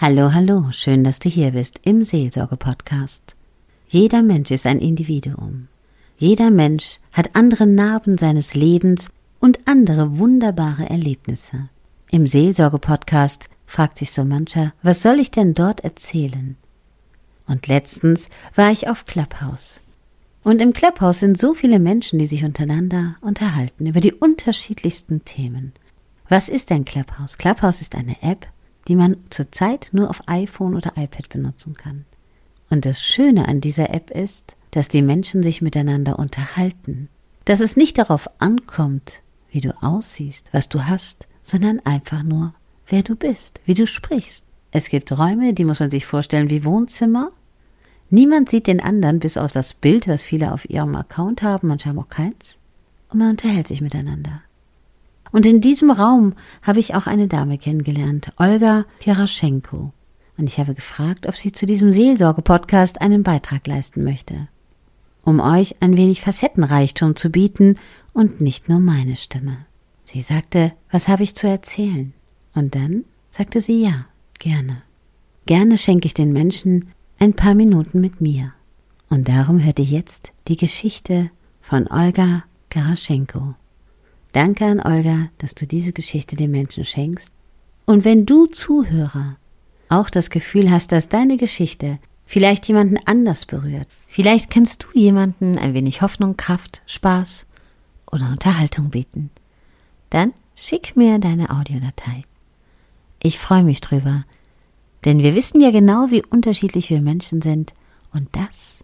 Hallo, hallo, schön, dass du hier bist im Seelsorge-Podcast. Jeder Mensch ist ein Individuum. Jeder Mensch hat andere Narben seines Lebens und andere wunderbare Erlebnisse. Im Seelsorge-Podcast fragt sich so mancher, was soll ich denn dort erzählen? Und letztens war ich auf Clubhouse. Und im Clubhouse sind so viele Menschen, die sich untereinander unterhalten über die unterschiedlichsten Themen. Was ist ein Clubhouse? Clubhouse ist eine App, die man zurzeit nur auf iPhone oder iPad benutzen kann. Und das Schöne an dieser App ist, dass die Menschen sich miteinander unterhalten, dass es nicht darauf ankommt, wie du aussiehst, was du hast, sondern einfach nur, wer du bist, wie du sprichst. Es gibt Räume, die muss man sich vorstellen wie Wohnzimmer. Niemand sieht den anderen, bis auf das Bild, was viele auf ihrem Account haben, manche haben auch keins. Und man unterhält sich miteinander. Und in diesem Raum habe ich auch eine Dame kennengelernt, Olga Kiraschenko. Und ich habe gefragt, ob sie zu diesem Seelsorge-Podcast einen Beitrag leisten möchte. Um euch ein wenig Facettenreichtum zu bieten und nicht nur meine Stimme. Sie sagte, was habe ich zu erzählen? Und dann sagte sie ja, gerne. Gerne schenke ich den Menschen ein paar Minuten mit mir. Und darum hört ihr jetzt die Geschichte von Olga Karaschenko. Danke an Olga, dass du diese Geschichte den Menschen schenkst. Und wenn du Zuhörer auch das Gefühl hast, dass deine Geschichte vielleicht jemanden anders berührt, vielleicht kannst du jemanden ein wenig Hoffnung, Kraft, Spaß oder Unterhaltung bieten, dann schick mir deine Audiodatei. Ich freue mich drüber, denn wir wissen ja genau, wie unterschiedlich wir Menschen sind und das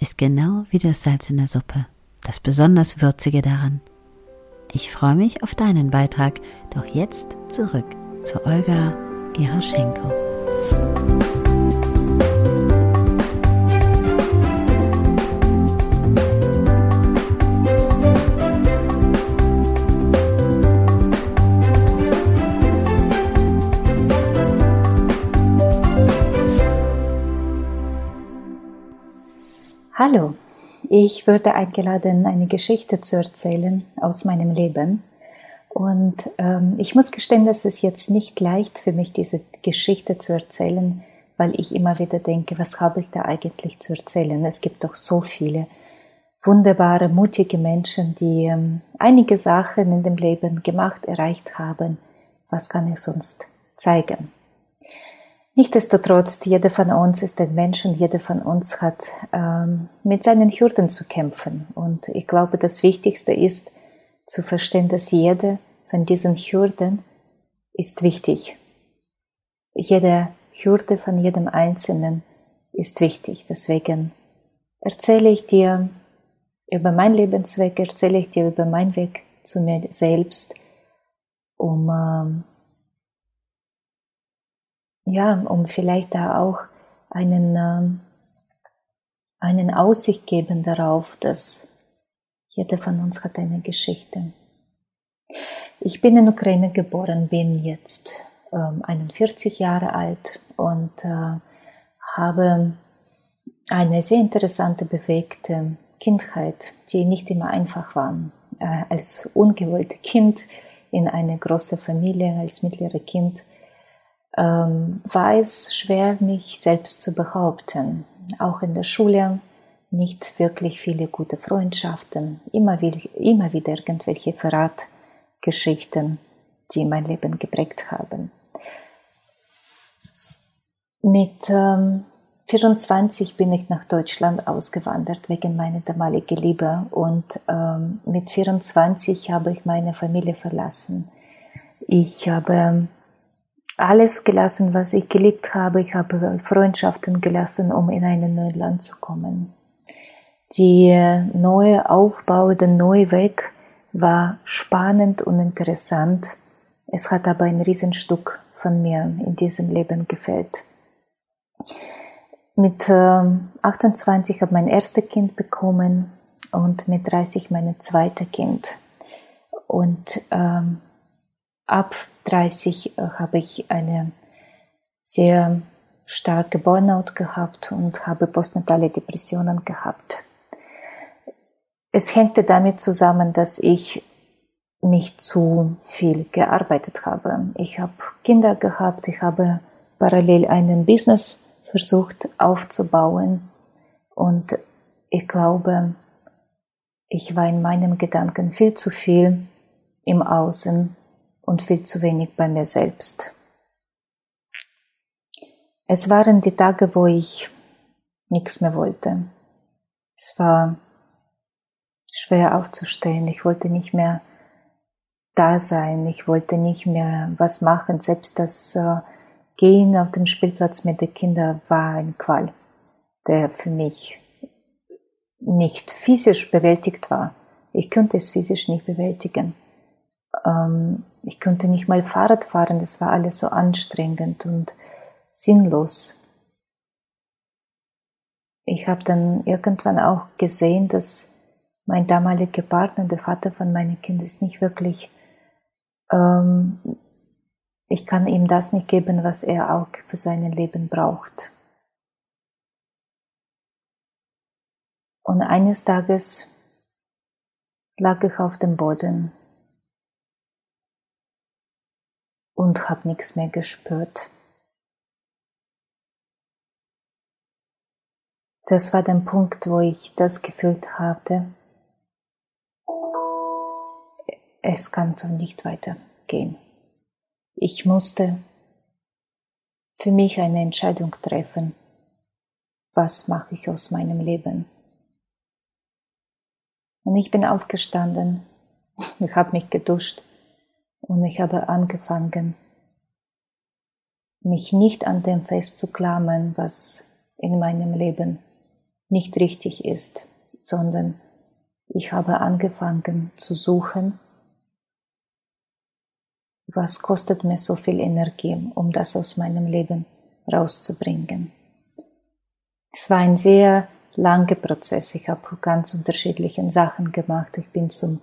ist genau wie das Salz in der Suppe, das besonders Würzige daran. Ich freue mich auf deinen Beitrag. Doch jetzt zurück zu Olga Geraschenko. Hallo, ich wurde eingeladen, eine Geschichte zu erzählen aus meinem Leben. Und ähm, ich muss gestehen, dass es jetzt nicht leicht für mich, diese Geschichte zu erzählen, weil ich immer wieder denke, was habe ich da eigentlich zu erzählen? Es gibt doch so viele wunderbare, mutige Menschen, die ähm, einige Sachen in dem Leben gemacht, erreicht haben. Was kann ich sonst zeigen? Nichtsdestotrotz, jeder von uns ist ein Mensch und jeder von uns hat ähm, mit seinen Hürden zu kämpfen. Und ich glaube, das Wichtigste ist zu verstehen, dass jede von diesen Hürden ist wichtig. Jede Hürde von jedem Einzelnen ist wichtig. Deswegen erzähle ich dir über meinen Lebensweg, erzähle ich dir über meinen Weg zu mir selbst, um ähm, ja, um vielleicht da auch einen, ähm, einen Aussicht geben darauf, dass jeder von uns hat eine Geschichte. Ich bin in Ukraine geboren, bin jetzt ähm, 41 Jahre alt und äh, habe eine sehr interessante, bewegte Kindheit, die nicht immer einfach war. Äh, als ungewollte Kind in einer großen Familie, als mittlere Kind ähm, war es schwer, mich selbst zu behaupten. Auch in der Schule nicht wirklich viele gute Freundschaften, immer, immer wieder irgendwelche Verratgeschichten, die mein Leben geprägt haben. Mit ähm, 24 bin ich nach Deutschland ausgewandert wegen meiner damaligen Liebe und ähm, mit 24 habe ich meine Familie verlassen. Ich habe alles gelassen, was ich geliebt habe. Ich habe Freundschaften gelassen, um in ein neues Land zu kommen. Die neue Aufbau, der neue Weg war spannend und interessant. Es hat aber ein Riesenstück von mir in diesem Leben gefällt. Mit äh, 28 habe ich mein erstes Kind bekommen und mit 30 mein zweites Kind. Und ähm, ab 30 äh, habe ich eine sehr starke Burnout gehabt und habe postnatale Depressionen gehabt. Es hängte damit zusammen, dass ich mich zu viel gearbeitet habe. Ich habe Kinder gehabt, ich habe parallel einen Business versucht aufzubauen und ich glaube, ich war in meinem Gedanken viel zu viel im Außen und viel zu wenig bei mir selbst. Es waren die Tage, wo ich nichts mehr wollte. Es war schwer aufzustehen. Ich wollte nicht mehr da sein. Ich wollte nicht mehr was machen. Selbst das äh, Gehen auf dem Spielplatz mit den Kindern war ein Qual, der für mich nicht physisch bewältigt war. Ich könnte es physisch nicht bewältigen. Ähm, ich konnte nicht mal Fahrrad fahren. Das war alles so anstrengend und sinnlos. Ich habe dann irgendwann auch gesehen, dass mein damaliger Partner, der Vater von meinen Kindern, ist nicht wirklich ähm, ich kann ihm das nicht geben, was er auch für sein Leben braucht. Und eines Tages lag ich auf dem Boden und habe nichts mehr gespürt. Das war der Punkt, wo ich das gefühlt hatte, es kann so nicht weitergehen. Ich musste für mich eine Entscheidung treffen. Was mache ich aus meinem Leben? Und ich bin aufgestanden, ich habe mich geduscht und ich habe angefangen, mich nicht an dem festzuklammern, was in meinem Leben nicht richtig ist, sondern ich habe angefangen zu suchen, was kostet mir so viel Energie, um das aus meinem Leben rauszubringen. Es war ein sehr langer Prozess. Ich habe ganz unterschiedliche Sachen gemacht. Ich bin zum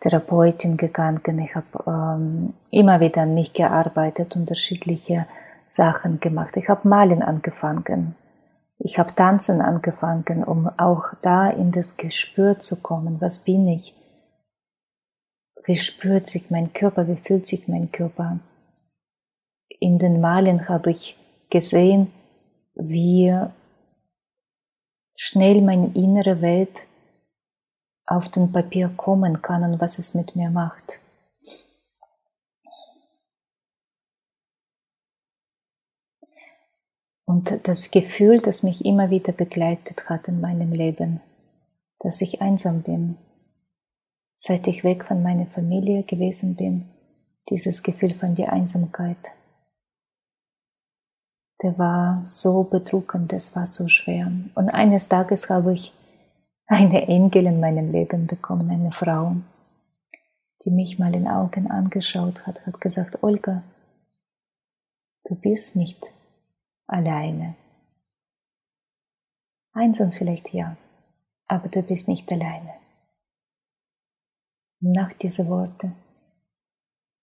Therapeutin gegangen. Ich habe ähm, immer wieder an mich gearbeitet, unterschiedliche Sachen gemacht. Ich habe Malen angefangen. Ich habe Tanzen angefangen, um auch da in das Gespür zu kommen. Was bin ich? Wie spürt sich mein Körper? Wie fühlt sich mein Körper? In den Malen habe ich gesehen, wie schnell meine innere Welt auf den Papier kommen kann und was es mit mir macht. Und das Gefühl, das mich immer wieder begleitet hat in meinem Leben, dass ich einsam bin, seit ich weg von meiner Familie gewesen bin, dieses Gefühl von der Einsamkeit. Der war so bedrückend, das war so schwer. Und eines Tages habe ich eine Engel in meinem Leben bekommen, eine Frau, die mich mal in Augen angeschaut hat, hat gesagt, Olga, du bist nicht alleine. Einsam vielleicht ja, aber du bist nicht alleine. Nach diesen Worten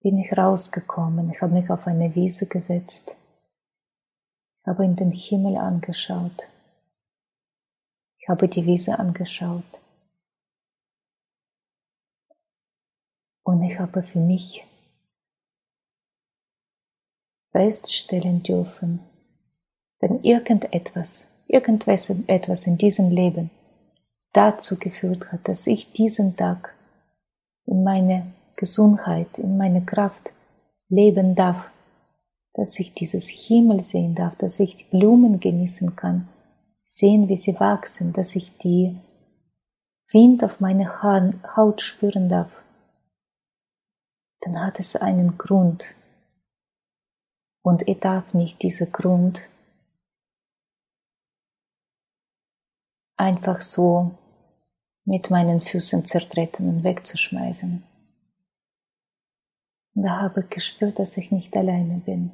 bin ich rausgekommen. Ich habe mich auf eine Wiese gesetzt. Habe in den Himmel angeschaut. Ich habe die Wiese angeschaut. Und ich habe für mich feststellen dürfen, wenn irgendetwas, irgendwas etwas in diesem Leben dazu geführt hat, dass ich diesen Tag in meine Gesundheit, in meine Kraft leben darf, dass ich dieses Himmel sehen darf, dass ich die Blumen genießen kann, sehen, wie sie wachsen, dass ich die Wind auf meine Haut spüren darf, dann hat es einen Grund. Und ich darf nicht diesen Grund einfach so mit meinen Füßen zertreten und wegzuschmeißen. Und da habe ich gespürt, dass ich nicht alleine bin.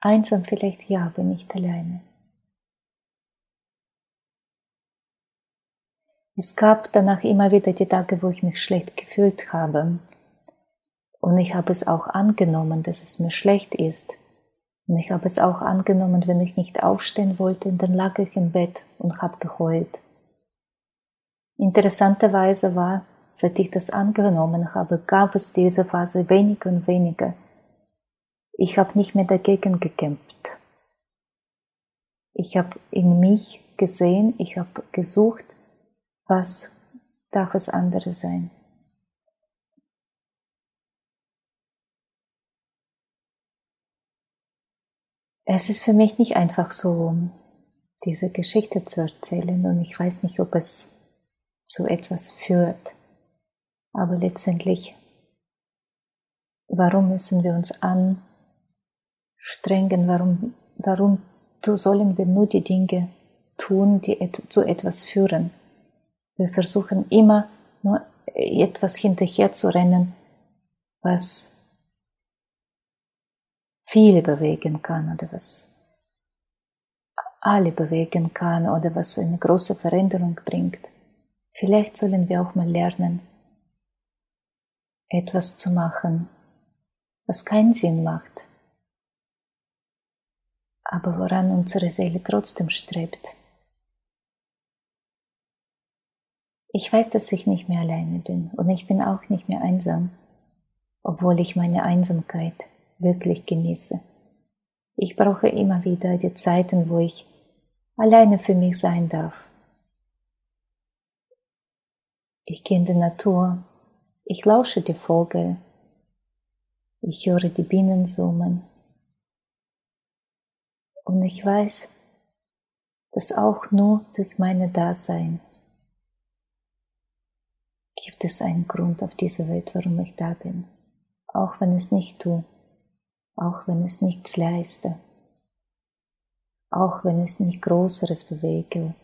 Einsam vielleicht ja, aber nicht alleine. Es gab danach immer wieder die Tage, wo ich mich schlecht gefühlt habe. Und ich habe es auch angenommen, dass es mir schlecht ist. Und ich habe es auch angenommen, wenn ich nicht aufstehen wollte, dann lag ich im Bett und habe geheult. Interessanterweise war, seit ich das angenommen habe, gab es diese Phase weniger und weniger. Ich habe nicht mehr dagegen gekämpft. Ich habe in mich gesehen, ich habe gesucht, was darf es andere sein. Es ist für mich nicht einfach so, diese Geschichte zu erzählen und ich weiß nicht, ob es zu etwas führt. Aber letztendlich, warum müssen wir uns anstrengen? Warum, warum sollen wir nur die Dinge tun, die zu etwas führen? Wir versuchen immer nur etwas hinterher zu rennen, was viele bewegen kann oder was alle bewegen kann oder was eine große Veränderung bringt. Vielleicht sollen wir auch mal lernen, etwas zu machen, was keinen Sinn macht, aber woran unsere Seele trotzdem strebt. Ich weiß, dass ich nicht mehr alleine bin und ich bin auch nicht mehr einsam, obwohl ich meine Einsamkeit wirklich genieße. Ich brauche immer wieder die Zeiten, wo ich alleine für mich sein darf. Ich gehe in die Natur, ich lausche die Vogel, ich höre die Bienen summen und ich weiß, dass auch nur durch meine Dasein gibt es einen Grund auf dieser Welt, warum ich da bin, auch wenn es nicht tue auch wenn es nichts leiste, auch wenn es nicht Größeres bewege,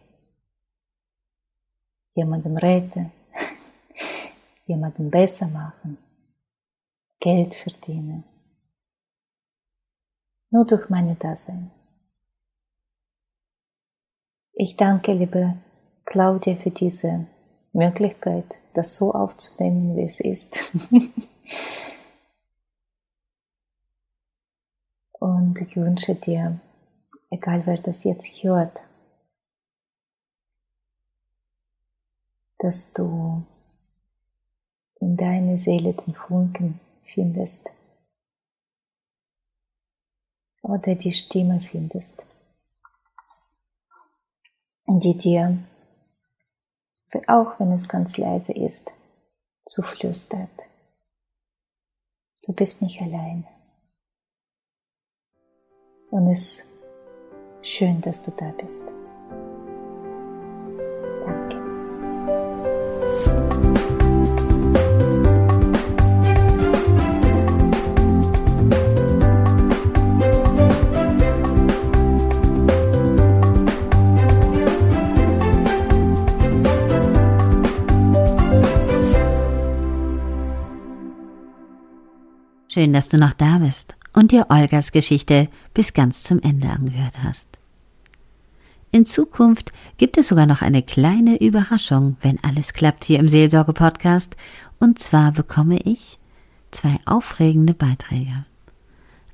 jemandem rette, jemandem besser machen, Geld verdienen, nur durch meine Dasein. Ich danke, liebe Claudia, für diese Möglichkeit, das so aufzunehmen, wie es ist. Und ich wünsche dir, egal wer das jetzt hört, dass du in deine Seele den Funken findest oder die Stimme findest, die dir, auch wenn es ganz leise ist, zuflüstert. Du bist nicht allein. Und es ist schön, dass du da bist. Schön, dass du noch da bist und dir Olgas Geschichte bis ganz zum Ende angehört hast. In Zukunft gibt es sogar noch eine kleine Überraschung, wenn alles klappt hier im Seelsorge-Podcast. Und zwar bekomme ich zwei aufregende Beiträge.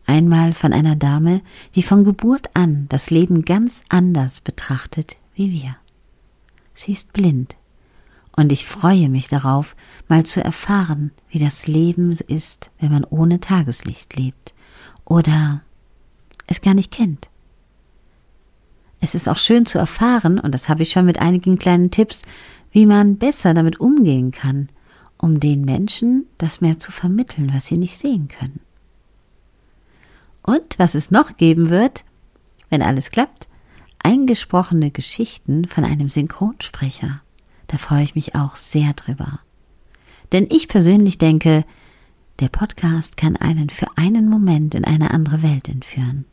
Einmal von einer Dame, die von Geburt an das Leben ganz anders betrachtet wie wir. Sie ist blind. Und ich freue mich darauf, mal zu erfahren, wie das Leben ist, wenn man ohne Tageslicht lebt oder es gar nicht kennt. Es ist auch schön zu erfahren, und das habe ich schon mit einigen kleinen Tipps, wie man besser damit umgehen kann, um den Menschen das mehr zu vermitteln, was sie nicht sehen können. Und was es noch geben wird, wenn alles klappt, eingesprochene Geschichten von einem Synchronsprecher. Da freue ich mich auch sehr drüber. Denn ich persönlich denke, der Podcast kann einen für einen Moment in eine andere Welt entführen.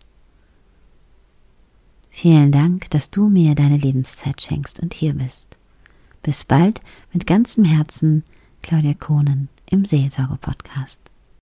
Vielen Dank, dass du mir deine Lebenszeit schenkst und hier bist. Bis bald mit ganzem Herzen, Claudia Kohnen im Seelsorge-Podcast.